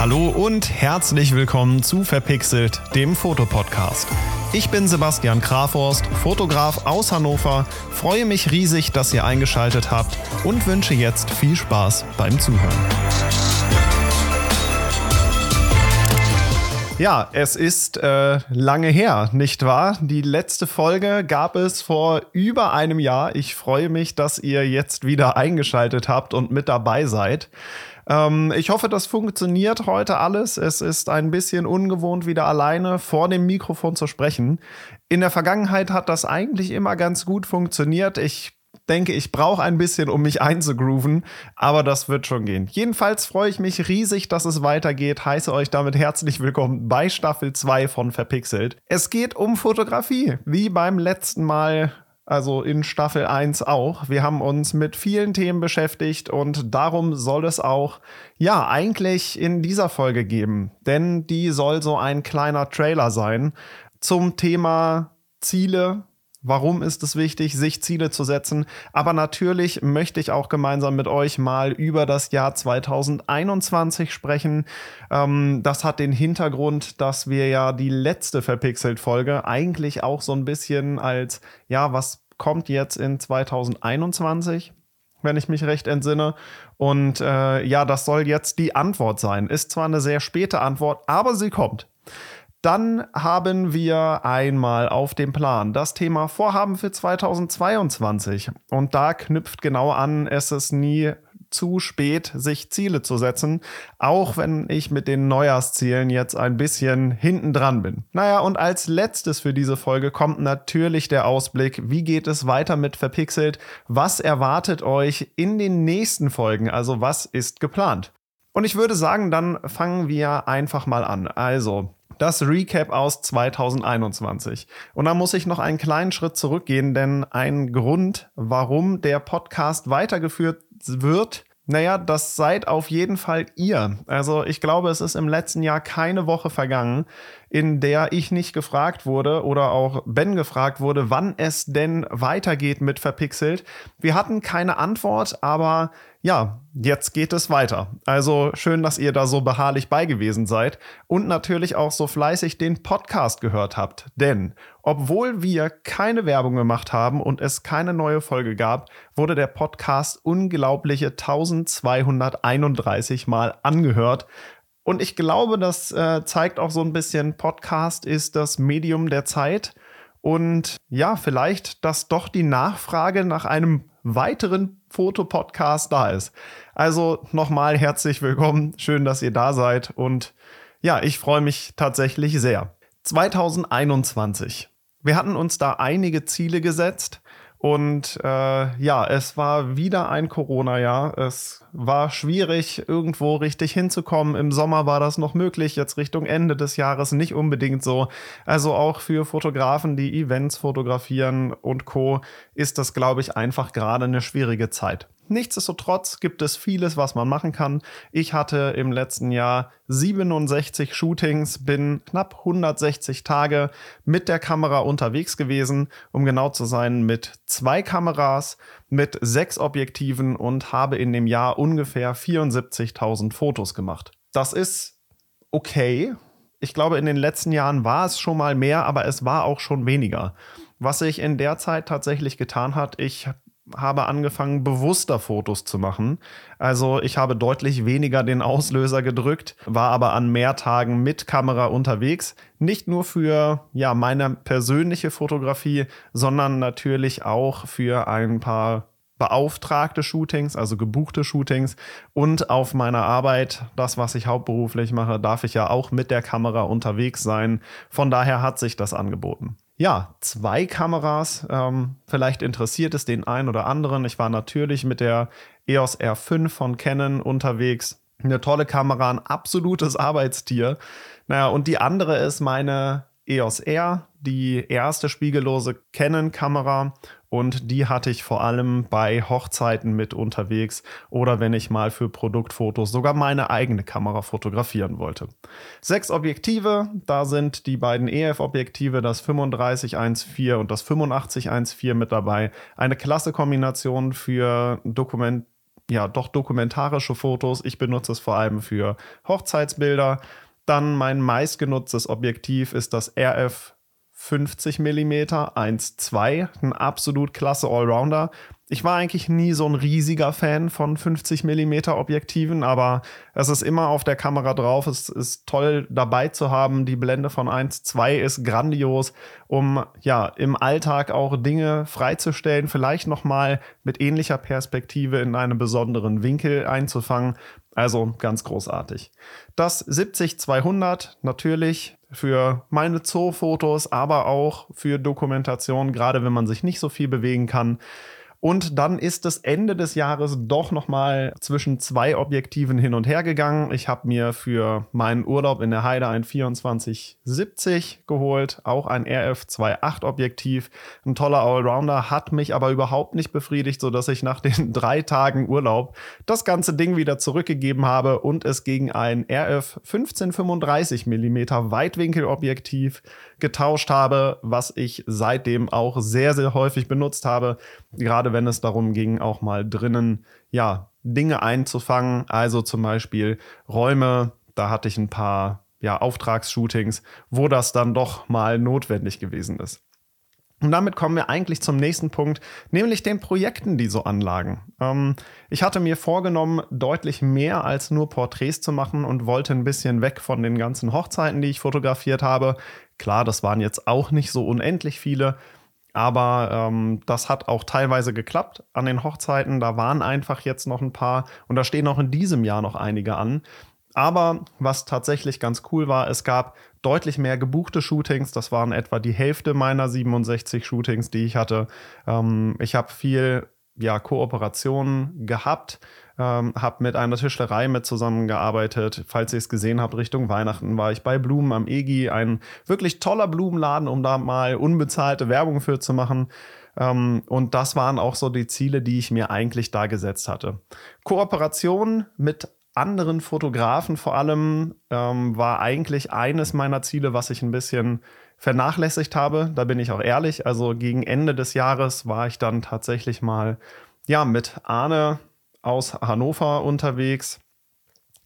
Hallo und herzlich willkommen zu Verpixelt, dem Fotopodcast. Ich bin Sebastian Kraforst, Fotograf aus Hannover, freue mich riesig, dass ihr eingeschaltet habt und wünsche jetzt viel Spaß beim Zuhören. Ja, es ist äh, lange her, nicht wahr? Die letzte Folge gab es vor über einem Jahr. Ich freue mich, dass ihr jetzt wieder eingeschaltet habt und mit dabei seid. Ähm, ich hoffe, das funktioniert heute alles. Es ist ein bisschen ungewohnt, wieder alleine vor dem Mikrofon zu sprechen. In der Vergangenheit hat das eigentlich immer ganz gut funktioniert. Ich denke, ich brauche ein bisschen, um mich einzugrooven, aber das wird schon gehen. Jedenfalls freue ich mich riesig, dass es weitergeht. Heiße euch damit herzlich willkommen bei Staffel 2 von Verpixelt. Es geht um Fotografie, wie beim letzten Mal also in Staffel 1 auch. Wir haben uns mit vielen Themen beschäftigt und darum soll es auch, ja, eigentlich in dieser Folge geben. Denn die soll so ein kleiner Trailer sein zum Thema Ziele, Warum ist es wichtig, sich Ziele zu setzen? Aber natürlich möchte ich auch gemeinsam mit euch mal über das Jahr 2021 sprechen. Ähm, das hat den Hintergrund, dass wir ja die letzte Verpixelt-Folge eigentlich auch so ein bisschen als, ja, was kommt jetzt in 2021? wenn ich mich recht entsinne. Und äh, ja, das soll jetzt die Antwort sein. Ist zwar eine sehr späte Antwort, aber sie kommt. Dann haben wir einmal auf dem Plan das Thema Vorhaben für 2022. Und da knüpft genau an, es ist nie zu spät, sich Ziele zu setzen, auch wenn ich mit den Neujahrszielen jetzt ein bisschen hinten dran bin. Naja, und als letztes für diese Folge kommt natürlich der Ausblick, wie geht es weiter mit Verpixelt, was erwartet euch in den nächsten Folgen, also was ist geplant. Und ich würde sagen, dann fangen wir einfach mal an. Also, das Recap aus 2021. Und da muss ich noch einen kleinen Schritt zurückgehen, denn ein Grund, warum der Podcast weitergeführt wird, naja, das seid auf jeden Fall ihr. Also ich glaube, es ist im letzten Jahr keine Woche vergangen, in der ich nicht gefragt wurde oder auch Ben gefragt wurde, wann es denn weitergeht mit Verpixelt. Wir hatten keine Antwort, aber ja, jetzt geht es weiter. Also schön, dass ihr da so beharrlich bei gewesen seid und natürlich auch so fleißig den Podcast gehört habt. Denn obwohl wir keine Werbung gemacht haben und es keine neue Folge gab, wurde der Podcast unglaubliche 1231 Mal angehört. Und ich glaube, das äh, zeigt auch so ein bisschen, Podcast ist das Medium der Zeit. Und ja, vielleicht, dass doch die Nachfrage nach einem weiteren Fotopodcast da ist. Also nochmal herzlich willkommen. Schön, dass ihr da seid. Und ja, ich freue mich tatsächlich sehr. 2021. Wir hatten uns da einige Ziele gesetzt. Und äh, ja, es war wieder ein Corona-Jahr. Es war schwierig, irgendwo richtig hinzukommen. Im Sommer war das noch möglich, jetzt Richtung Ende des Jahres nicht unbedingt so. Also auch für Fotografen, die Events fotografieren und Co. ist das, glaube ich, einfach gerade eine schwierige Zeit. Nichtsdestotrotz gibt es vieles, was man machen kann. Ich hatte im letzten Jahr 67 Shootings, bin knapp 160 Tage mit der Kamera unterwegs gewesen, um genau zu sein, mit zwei Kameras, mit sechs Objektiven und habe in dem Jahr ungefähr 74.000 Fotos gemacht. Das ist okay. Ich glaube, in den letzten Jahren war es schon mal mehr, aber es war auch schon weniger. Was sich in der Zeit tatsächlich getan hat, ich habe angefangen, bewusster Fotos zu machen. Also ich habe deutlich weniger den Auslöser gedrückt, war aber an mehr Tagen mit Kamera unterwegs. Nicht nur für ja, meine persönliche Fotografie, sondern natürlich auch für ein paar beauftragte Shootings, also gebuchte Shootings und auf meiner Arbeit, das, was ich hauptberuflich mache, darf ich ja auch mit der Kamera unterwegs sein. Von daher hat sich das angeboten. Ja, zwei Kameras. Ähm, vielleicht interessiert es den einen oder anderen. Ich war natürlich mit der EOS R5 von Canon unterwegs. Eine tolle Kamera, ein absolutes Arbeitstier. Naja, und die andere ist meine EOS R, die erste spiegellose Canon-Kamera und die hatte ich vor allem bei Hochzeiten mit unterwegs oder wenn ich mal für Produktfotos sogar meine eigene Kamera fotografieren wollte. Sechs Objektive, da sind die beiden EF-Objektive, das 3514 und das 8514 mit dabei. Eine klasse Kombination für Dokument ja doch dokumentarische Fotos. Ich benutze es vor allem für Hochzeitsbilder. Dann mein meistgenutztes Objektiv ist das RF 50 mm 1.2, ein absolut klasse Allrounder. Ich war eigentlich nie so ein riesiger Fan von 50 mm Objektiven, aber es ist immer auf der Kamera drauf. Es ist toll dabei zu haben. Die Blende von 1.2 ist grandios, um ja im Alltag auch Dinge freizustellen, vielleicht noch mal mit ähnlicher Perspektive in einem besonderen Winkel einzufangen. Also ganz großartig. Das 70-200 natürlich für meine Zoo-Fotos, aber auch für Dokumentation, gerade wenn man sich nicht so viel bewegen kann. Und dann ist es Ende des Jahres doch nochmal zwischen zwei Objektiven hin und her gegangen. Ich habe mir für meinen Urlaub in der Heide ein 2470 geholt, auch ein RF 2.8 Objektiv. Ein toller Allrounder, hat mich aber überhaupt nicht befriedigt, sodass ich nach den drei Tagen Urlaub das ganze Ding wieder zurückgegeben habe und es gegen ein RF 1535 mm Weitwinkelobjektiv getauscht habe, was ich seitdem auch sehr, sehr häufig benutzt habe. Gerade wenn es darum ging, auch mal drinnen, ja, Dinge einzufangen. Also zum Beispiel Räume. Da hatte ich ein paar, ja, Auftragsshootings, wo das dann doch mal notwendig gewesen ist. Und damit kommen wir eigentlich zum nächsten Punkt, nämlich den Projekten, die so anlagen. Ähm, ich hatte mir vorgenommen, deutlich mehr als nur Porträts zu machen und wollte ein bisschen weg von den ganzen Hochzeiten, die ich fotografiert habe. Klar, das waren jetzt auch nicht so unendlich viele, aber ähm, das hat auch teilweise geklappt an den Hochzeiten. Da waren einfach jetzt noch ein paar und da stehen auch in diesem Jahr noch einige an. Aber was tatsächlich ganz cool war, es gab deutlich mehr gebuchte Shootings. Das waren etwa die Hälfte meiner 67 Shootings, die ich hatte. Ähm, ich habe viel ja, Kooperationen gehabt ähm, habe mit einer Tischlerei mit zusammengearbeitet. Falls ihr es gesehen habt, Richtung Weihnachten war ich bei Blumen am EGI, ein wirklich toller Blumenladen, um da mal unbezahlte Werbung für zu machen. Ähm, und das waren auch so die Ziele, die ich mir eigentlich da gesetzt hatte. Kooperation mit anderen Fotografen vor allem ähm, war eigentlich eines meiner Ziele, was ich ein bisschen vernachlässigt habe. Da bin ich auch ehrlich. Also gegen Ende des Jahres war ich dann tatsächlich mal ja mit Arne aus Hannover unterwegs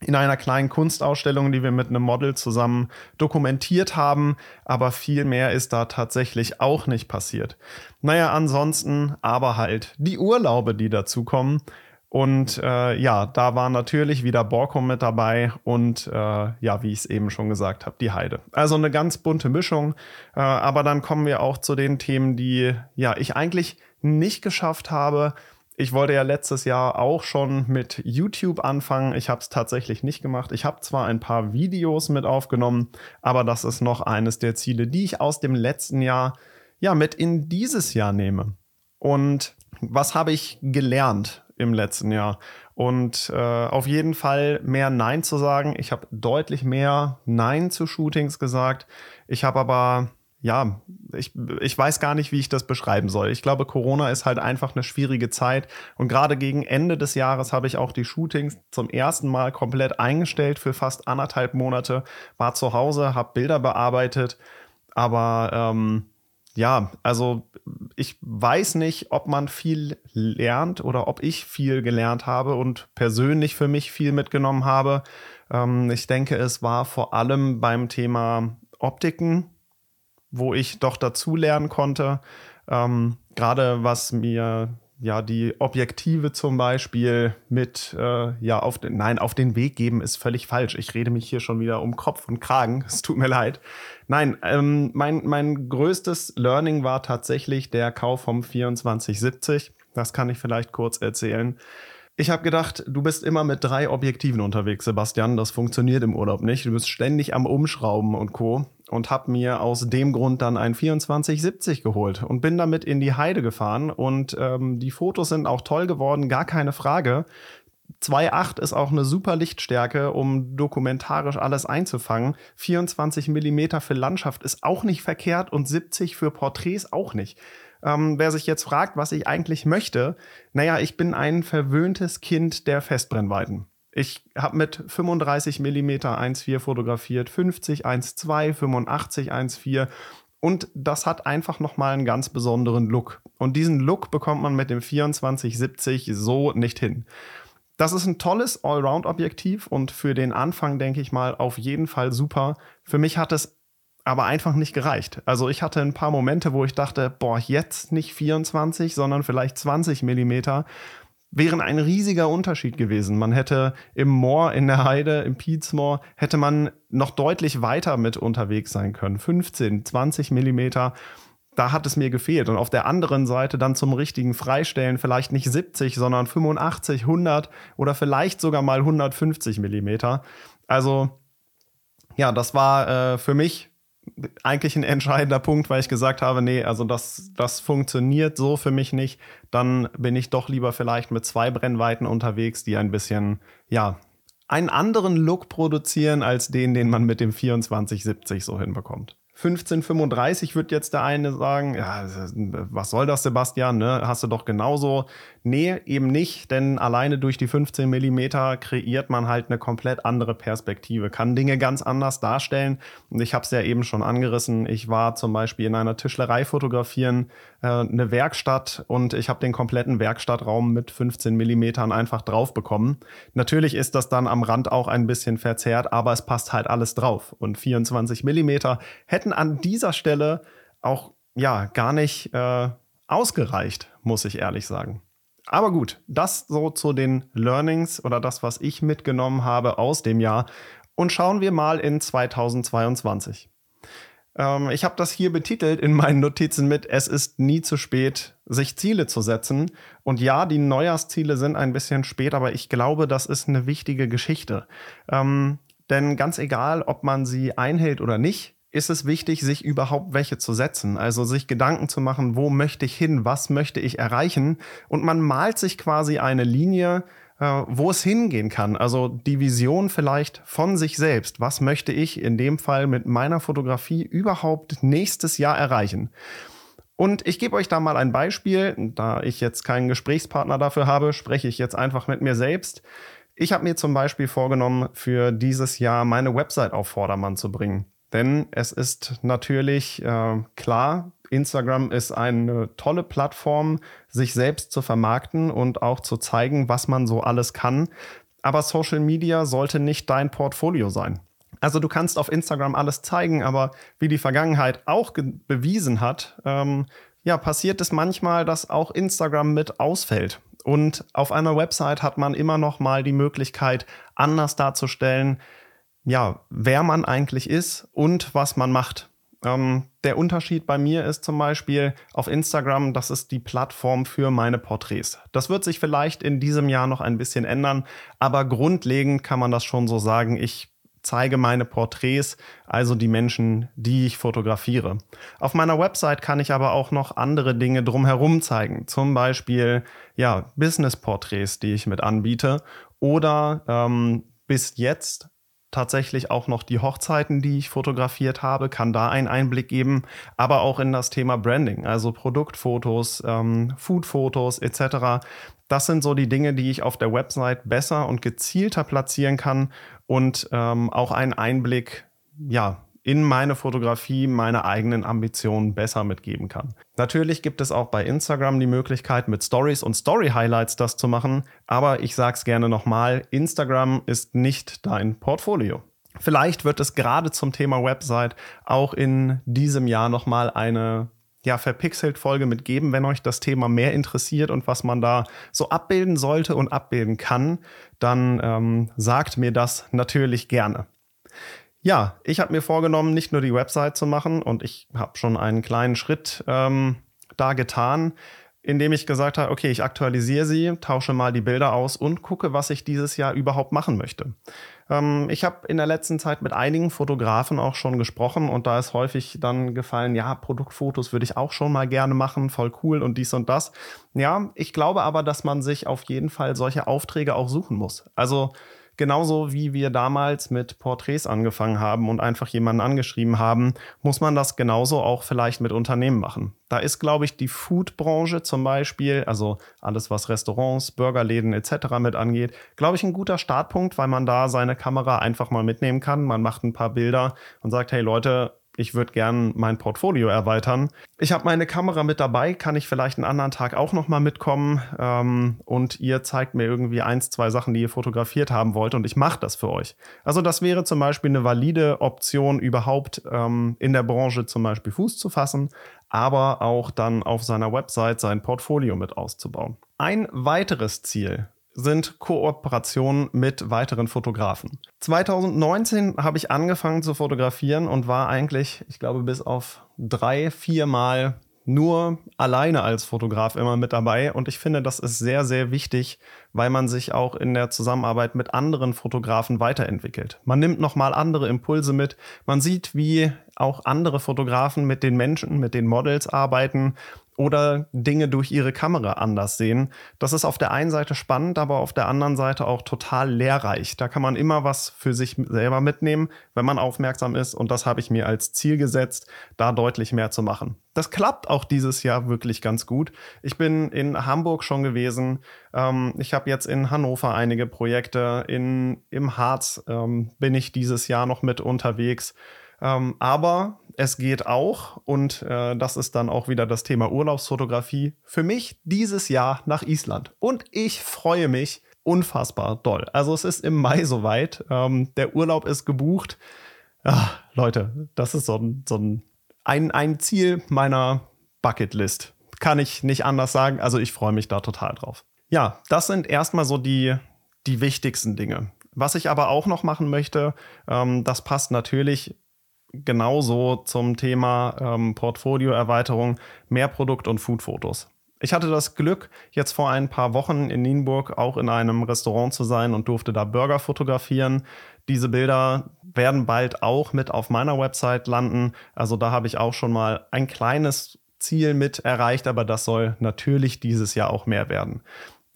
in einer kleinen Kunstausstellung, die wir mit einem Model zusammen dokumentiert haben, aber viel mehr ist da tatsächlich auch nicht passiert. Naja, ansonsten aber halt die Urlaube, die dazukommen. Und äh, ja, da war natürlich wieder Borkum mit dabei und äh, ja, wie ich es eben schon gesagt habe, die Heide. Also eine ganz bunte Mischung. Äh, aber dann kommen wir auch zu den Themen, die ja ich eigentlich nicht geschafft habe, ich wollte ja letztes Jahr auch schon mit YouTube anfangen. Ich habe es tatsächlich nicht gemacht. Ich habe zwar ein paar Videos mit aufgenommen, aber das ist noch eines der Ziele, die ich aus dem letzten Jahr ja mit in dieses Jahr nehme. Und was habe ich gelernt im letzten Jahr? Und äh, auf jeden Fall mehr Nein zu sagen. Ich habe deutlich mehr Nein zu Shootings gesagt. Ich habe aber ja, ich, ich weiß gar nicht, wie ich das beschreiben soll. Ich glaube, Corona ist halt einfach eine schwierige Zeit. Und gerade gegen Ende des Jahres habe ich auch die Shootings zum ersten Mal komplett eingestellt für fast anderthalb Monate. War zu Hause, habe Bilder bearbeitet. Aber ähm, ja, also ich weiß nicht, ob man viel lernt oder ob ich viel gelernt habe und persönlich für mich viel mitgenommen habe. Ähm, ich denke, es war vor allem beim Thema Optiken wo ich doch dazu lernen konnte. Ähm, Gerade was mir ja die Objektive zum Beispiel mit äh, ja auf den nein auf den Weg geben ist völlig falsch. Ich rede mich hier schon wieder um Kopf und Kragen. Es tut mir leid. Nein, ähm, mein mein größtes Learning war tatsächlich der Kauf vom 2470. Das kann ich vielleicht kurz erzählen. Ich habe gedacht, du bist immer mit drei Objektiven unterwegs, Sebastian. Das funktioniert im Urlaub nicht. Du bist ständig am Umschrauben und Co. Und habe mir aus dem Grund dann ein 2470 geholt und bin damit in die Heide gefahren. Und ähm, die Fotos sind auch toll geworden, gar keine Frage. 2.8 ist auch eine super Lichtstärke, um dokumentarisch alles einzufangen. 24 Millimeter für Landschaft ist auch nicht verkehrt und 70 für Porträts auch nicht. Ähm, wer sich jetzt fragt, was ich eigentlich möchte, naja, ich bin ein verwöhntes Kind der Festbrennweiten. Ich habe mit 35 mm 1.4 fotografiert, 50 1.2, 85 1.4 und das hat einfach nochmal einen ganz besonderen Look. Und diesen Look bekommt man mit dem 2470 so nicht hin. Das ist ein tolles Allround-Objektiv und für den Anfang, denke ich mal, auf jeden Fall super. Für mich hat es aber einfach nicht gereicht. Also ich hatte ein paar Momente, wo ich dachte, boah, jetzt nicht 24, sondern vielleicht 20 Millimeter wären ein riesiger Unterschied gewesen. Man hätte im Moor, in der Heide, im Pietzmoor, hätte man noch deutlich weiter mit unterwegs sein können. 15, 20 Millimeter. Da hat es mir gefehlt. Und auf der anderen Seite dann zum richtigen Freistellen vielleicht nicht 70, sondern 85, 100 oder vielleicht sogar mal 150 Millimeter. Also ja, das war äh, für mich eigentlich ein entscheidender Punkt, weil ich gesagt habe, nee, also das, das funktioniert so für mich nicht. Dann bin ich doch lieber vielleicht mit zwei Brennweiten unterwegs, die ein bisschen, ja, einen anderen Look produzieren als den, den man mit dem 2470 so hinbekommt. 1535 wird jetzt der eine sagen, ja, was soll das, Sebastian, ne? Hast du doch genauso. Nee, eben nicht, denn alleine durch die 15 Millimeter kreiert man halt eine komplett andere Perspektive, kann Dinge ganz anders darstellen. Und ich habe es ja eben schon angerissen. Ich war zum Beispiel in einer Tischlerei fotografieren, äh, eine Werkstatt und ich habe den kompletten Werkstattraum mit 15 Millimetern einfach drauf bekommen. Natürlich ist das dann am Rand auch ein bisschen verzerrt, aber es passt halt alles drauf. Und 24 Millimeter hätten an dieser Stelle auch ja gar nicht äh, ausgereicht, muss ich ehrlich sagen. Aber gut, das so zu den Learnings oder das, was ich mitgenommen habe aus dem Jahr. Und schauen wir mal in 2022. Ähm, ich habe das hier betitelt in meinen Notizen mit, es ist nie zu spät, sich Ziele zu setzen. Und ja, die Neujahrsziele sind ein bisschen spät, aber ich glaube, das ist eine wichtige Geschichte. Ähm, denn ganz egal, ob man sie einhält oder nicht, ist es wichtig, sich überhaupt welche zu setzen. Also sich Gedanken zu machen, wo möchte ich hin, was möchte ich erreichen. Und man malt sich quasi eine Linie, äh, wo es hingehen kann. Also die Vision vielleicht von sich selbst. Was möchte ich in dem Fall mit meiner Fotografie überhaupt nächstes Jahr erreichen? Und ich gebe euch da mal ein Beispiel. Da ich jetzt keinen Gesprächspartner dafür habe, spreche ich jetzt einfach mit mir selbst. Ich habe mir zum Beispiel vorgenommen, für dieses Jahr meine Website auf Vordermann zu bringen. Denn es ist natürlich äh, klar, Instagram ist eine tolle Plattform, sich selbst zu vermarkten und auch zu zeigen, was man so alles kann. Aber Social Media sollte nicht dein Portfolio sein. Also du kannst auf Instagram alles zeigen, aber wie die Vergangenheit auch bewiesen hat, ähm, ja, passiert es manchmal, dass auch Instagram mit ausfällt. Und auf einer Website hat man immer noch mal die Möglichkeit, anders darzustellen, ja, wer man eigentlich ist und was man macht. Ähm, der Unterschied bei mir ist zum Beispiel auf Instagram, das ist die Plattform für meine Porträts. Das wird sich vielleicht in diesem Jahr noch ein bisschen ändern, aber grundlegend kann man das schon so sagen. Ich zeige meine Porträts, also die Menschen, die ich fotografiere. Auf meiner Website kann ich aber auch noch andere Dinge drumherum zeigen, zum Beispiel ja Business-Porträts, die ich mit anbiete oder ähm, bis jetzt tatsächlich auch noch die Hochzeiten, die ich fotografiert habe, kann da einen Einblick geben, aber auch in das Thema Branding, also Produktfotos, ähm, Foodfotos etc. Das sind so die Dinge, die ich auf der Website besser und gezielter platzieren kann und ähm, auch einen Einblick, ja, in meine Fotografie meine eigenen Ambitionen besser mitgeben kann. Natürlich gibt es auch bei Instagram die Möglichkeit, mit Stories und Story Highlights das zu machen, aber ich sage es gerne nochmal, Instagram ist nicht dein Portfolio. Vielleicht wird es gerade zum Thema Website auch in diesem Jahr nochmal eine ja, verpixelt Folge mitgeben, wenn euch das Thema mehr interessiert und was man da so abbilden sollte und abbilden kann, dann ähm, sagt mir das natürlich gerne. Ja, ich habe mir vorgenommen, nicht nur die Website zu machen und ich habe schon einen kleinen Schritt ähm, da getan, indem ich gesagt habe, okay, ich aktualisiere sie, tausche mal die Bilder aus und gucke, was ich dieses Jahr überhaupt machen möchte. Ähm, ich habe in der letzten Zeit mit einigen Fotografen auch schon gesprochen und da ist häufig dann gefallen, ja, Produktfotos würde ich auch schon mal gerne machen, voll cool und dies und das. Ja, ich glaube aber, dass man sich auf jeden Fall solche Aufträge auch suchen muss. Also Genauso wie wir damals mit Porträts angefangen haben und einfach jemanden angeschrieben haben, muss man das genauso auch vielleicht mit Unternehmen machen. Da ist, glaube ich, die Foodbranche zum Beispiel, also alles, was Restaurants, Burgerläden etc. mit angeht, glaube ich, ein guter Startpunkt, weil man da seine Kamera einfach mal mitnehmen kann. Man macht ein paar Bilder und sagt, hey Leute, ich würde gern mein Portfolio erweitern. Ich habe meine Kamera mit dabei, kann ich vielleicht einen anderen Tag auch nochmal mitkommen ähm, und ihr zeigt mir irgendwie eins, zwei Sachen, die ihr fotografiert haben wollt und ich mache das für euch. Also das wäre zum Beispiel eine valide Option, überhaupt ähm, in der Branche zum Beispiel Fuß zu fassen, aber auch dann auf seiner Website sein Portfolio mit auszubauen. Ein weiteres Ziel sind Kooperationen mit weiteren Fotografen. 2019 habe ich angefangen zu fotografieren und war eigentlich, ich glaube, bis auf drei, vier Mal nur alleine als Fotograf immer mit dabei. Und ich finde, das ist sehr, sehr wichtig, weil man sich auch in der Zusammenarbeit mit anderen Fotografen weiterentwickelt. Man nimmt nochmal andere Impulse mit. Man sieht, wie auch andere Fotografen mit den Menschen, mit den Models arbeiten oder Dinge durch ihre Kamera anders sehen. Das ist auf der einen Seite spannend, aber auf der anderen Seite auch total lehrreich. Da kann man immer was für sich selber mitnehmen, wenn man aufmerksam ist. Und das habe ich mir als Ziel gesetzt, da deutlich mehr zu machen. Das klappt auch dieses Jahr wirklich ganz gut. Ich bin in Hamburg schon gewesen. Ähm, ich habe jetzt in Hannover einige Projekte. In, Im Harz ähm, bin ich dieses Jahr noch mit unterwegs. Ähm, aber es geht auch, und äh, das ist dann auch wieder das Thema Urlaubsfotografie, für mich dieses Jahr nach Island. Und ich freue mich unfassbar doll. Also es ist im Mai soweit. Ähm, der Urlaub ist gebucht. Ach, Leute, das ist so, ein, so ein, ein, ein Ziel meiner Bucketlist. Kann ich nicht anders sagen. Also ich freue mich da total drauf. Ja, das sind erstmal so die, die wichtigsten Dinge. Was ich aber auch noch machen möchte, ähm, das passt natürlich genauso zum Thema ähm, Portfolioerweiterung, mehr Produkt- und Foodfotos. Ich hatte das Glück, jetzt vor ein paar Wochen in Nienburg auch in einem Restaurant zu sein und durfte da Burger fotografieren. Diese Bilder werden bald auch mit auf meiner Website landen. Also da habe ich auch schon mal ein kleines Ziel mit erreicht, aber das soll natürlich dieses Jahr auch mehr werden.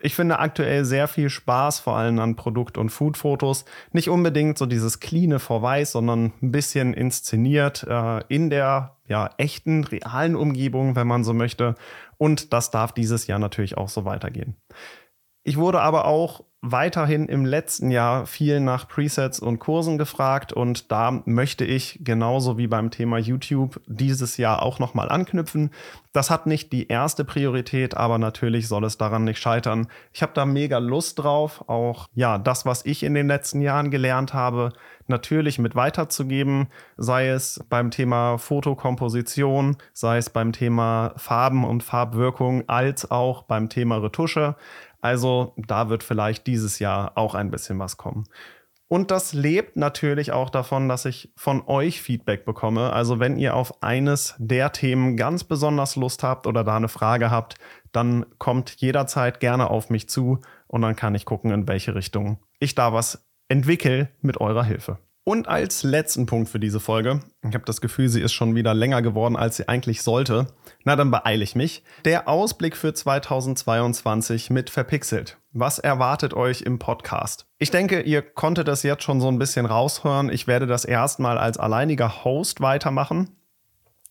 Ich finde aktuell sehr viel Spaß, vor allem an Produkt- und Foodfotos. Nicht unbedingt so dieses cleane Vorweis, sondern ein bisschen inszeniert äh, in der ja, echten, realen Umgebung, wenn man so möchte. Und das darf dieses Jahr natürlich auch so weitergehen. Ich wurde aber auch weiterhin im letzten Jahr viel nach Presets und Kursen gefragt und da möchte ich genauso wie beim Thema YouTube dieses Jahr auch nochmal anknüpfen. Das hat nicht die erste Priorität, aber natürlich soll es daran nicht scheitern. Ich habe da mega Lust drauf, auch ja, das, was ich in den letzten Jahren gelernt habe, natürlich mit weiterzugeben, sei es beim Thema Fotokomposition, sei es beim Thema Farben und Farbwirkung, als auch beim Thema Retusche. Also da wird vielleicht dieses Jahr auch ein bisschen was kommen. Und das lebt natürlich auch davon, dass ich von euch Feedback bekomme. Also wenn ihr auf eines der Themen ganz besonders Lust habt oder da eine Frage habt, dann kommt jederzeit gerne auf mich zu und dann kann ich gucken, in welche Richtung ich da was entwickle mit eurer Hilfe. Und als letzten Punkt für diese Folge, ich habe das Gefühl, sie ist schon wieder länger geworden, als sie eigentlich sollte. Na, dann beeile ich mich. Der Ausblick für 2022 mit Verpixelt. Was erwartet euch im Podcast? Ich denke, ihr konntet das jetzt schon so ein bisschen raushören. Ich werde das erstmal als alleiniger Host weitermachen.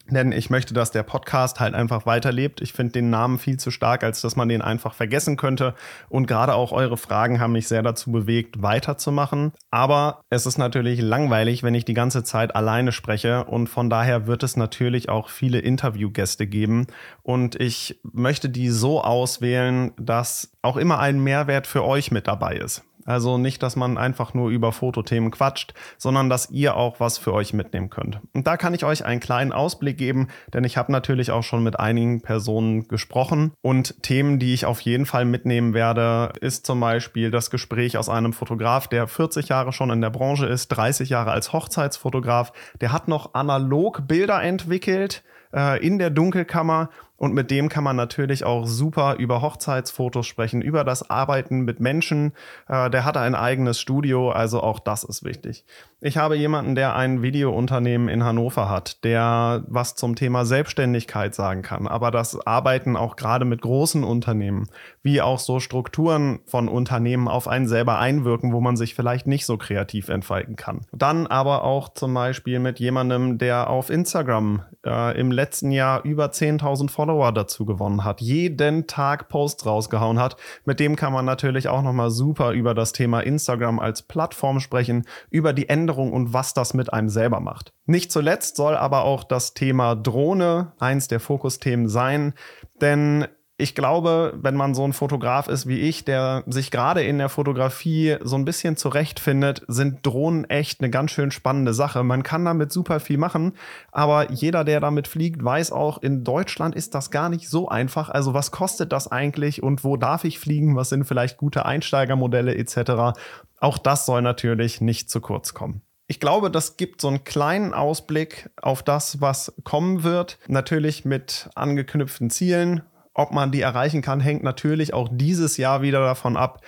Denn ich möchte, dass der Podcast halt einfach weiterlebt. Ich finde den Namen viel zu stark, als dass man den einfach vergessen könnte. Und gerade auch eure Fragen haben mich sehr dazu bewegt, weiterzumachen. Aber es ist natürlich langweilig, wenn ich die ganze Zeit alleine spreche. Und von daher wird es natürlich auch viele Interviewgäste geben. Und ich möchte die so auswählen, dass auch immer ein Mehrwert für euch mit dabei ist. Also nicht, dass man einfach nur über Fotothemen quatscht, sondern dass ihr auch was für euch mitnehmen könnt. Und da kann ich euch einen kleinen Ausblick geben, denn ich habe natürlich auch schon mit einigen Personen gesprochen. Und Themen, die ich auf jeden Fall mitnehmen werde, ist zum Beispiel das Gespräch aus einem Fotograf, der 40 Jahre schon in der Branche ist, 30 Jahre als Hochzeitsfotograf. Der hat noch analog Bilder entwickelt äh, in der Dunkelkammer und mit dem kann man natürlich auch super über Hochzeitsfotos sprechen, über das Arbeiten mit Menschen. Äh, der hat ein eigenes Studio, also auch das ist wichtig. Ich habe jemanden, der ein Videounternehmen in Hannover hat, der was zum Thema Selbstständigkeit sagen kann, aber das Arbeiten auch gerade mit großen Unternehmen, wie auch so Strukturen von Unternehmen auf einen selber einwirken, wo man sich vielleicht nicht so kreativ entfalten kann. Dann aber auch zum Beispiel mit jemandem, der auf Instagram äh, im letzten Jahr über 10.000 Follower Follower dazu gewonnen hat, jeden Tag Posts rausgehauen hat. Mit dem kann man natürlich auch nochmal super über das Thema Instagram als Plattform sprechen, über die Änderung und was das mit einem selber macht. Nicht zuletzt soll aber auch das Thema Drohne eins der Fokusthemen sein, denn ich glaube, wenn man so ein Fotograf ist wie ich, der sich gerade in der Fotografie so ein bisschen zurechtfindet, sind Drohnen echt eine ganz schön spannende Sache. Man kann damit super viel machen, aber jeder, der damit fliegt, weiß auch, in Deutschland ist das gar nicht so einfach. Also was kostet das eigentlich und wo darf ich fliegen? Was sind vielleicht gute Einsteigermodelle etc. Auch das soll natürlich nicht zu kurz kommen. Ich glaube, das gibt so einen kleinen Ausblick auf das, was kommen wird. Natürlich mit angeknüpften Zielen, ob man die erreichen kann, hängt natürlich auch dieses Jahr wieder davon ab,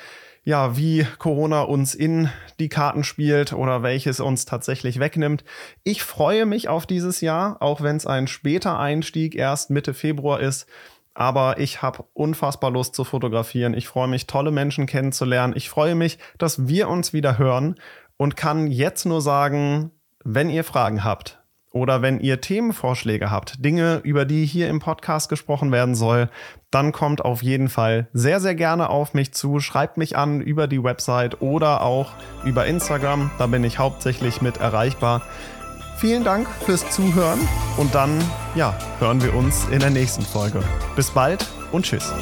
ja, wie Corona uns in die Karten spielt oder welches uns tatsächlich wegnimmt. Ich freue mich auf dieses Jahr, auch wenn es ein später Einstieg erst Mitte Februar ist. Aber ich habe unfassbar Lust zu fotografieren. Ich freue mich, tolle Menschen kennenzulernen. Ich freue mich, dass wir uns wieder hören und kann jetzt nur sagen, wenn ihr Fragen habt, oder wenn ihr Themenvorschläge habt, Dinge, über die hier im Podcast gesprochen werden soll, dann kommt auf jeden Fall sehr, sehr gerne auf mich zu. Schreibt mich an über die Website oder auch über Instagram. Da bin ich hauptsächlich mit erreichbar. Vielen Dank fürs Zuhören und dann, ja, hören wir uns in der nächsten Folge. Bis bald und tschüss.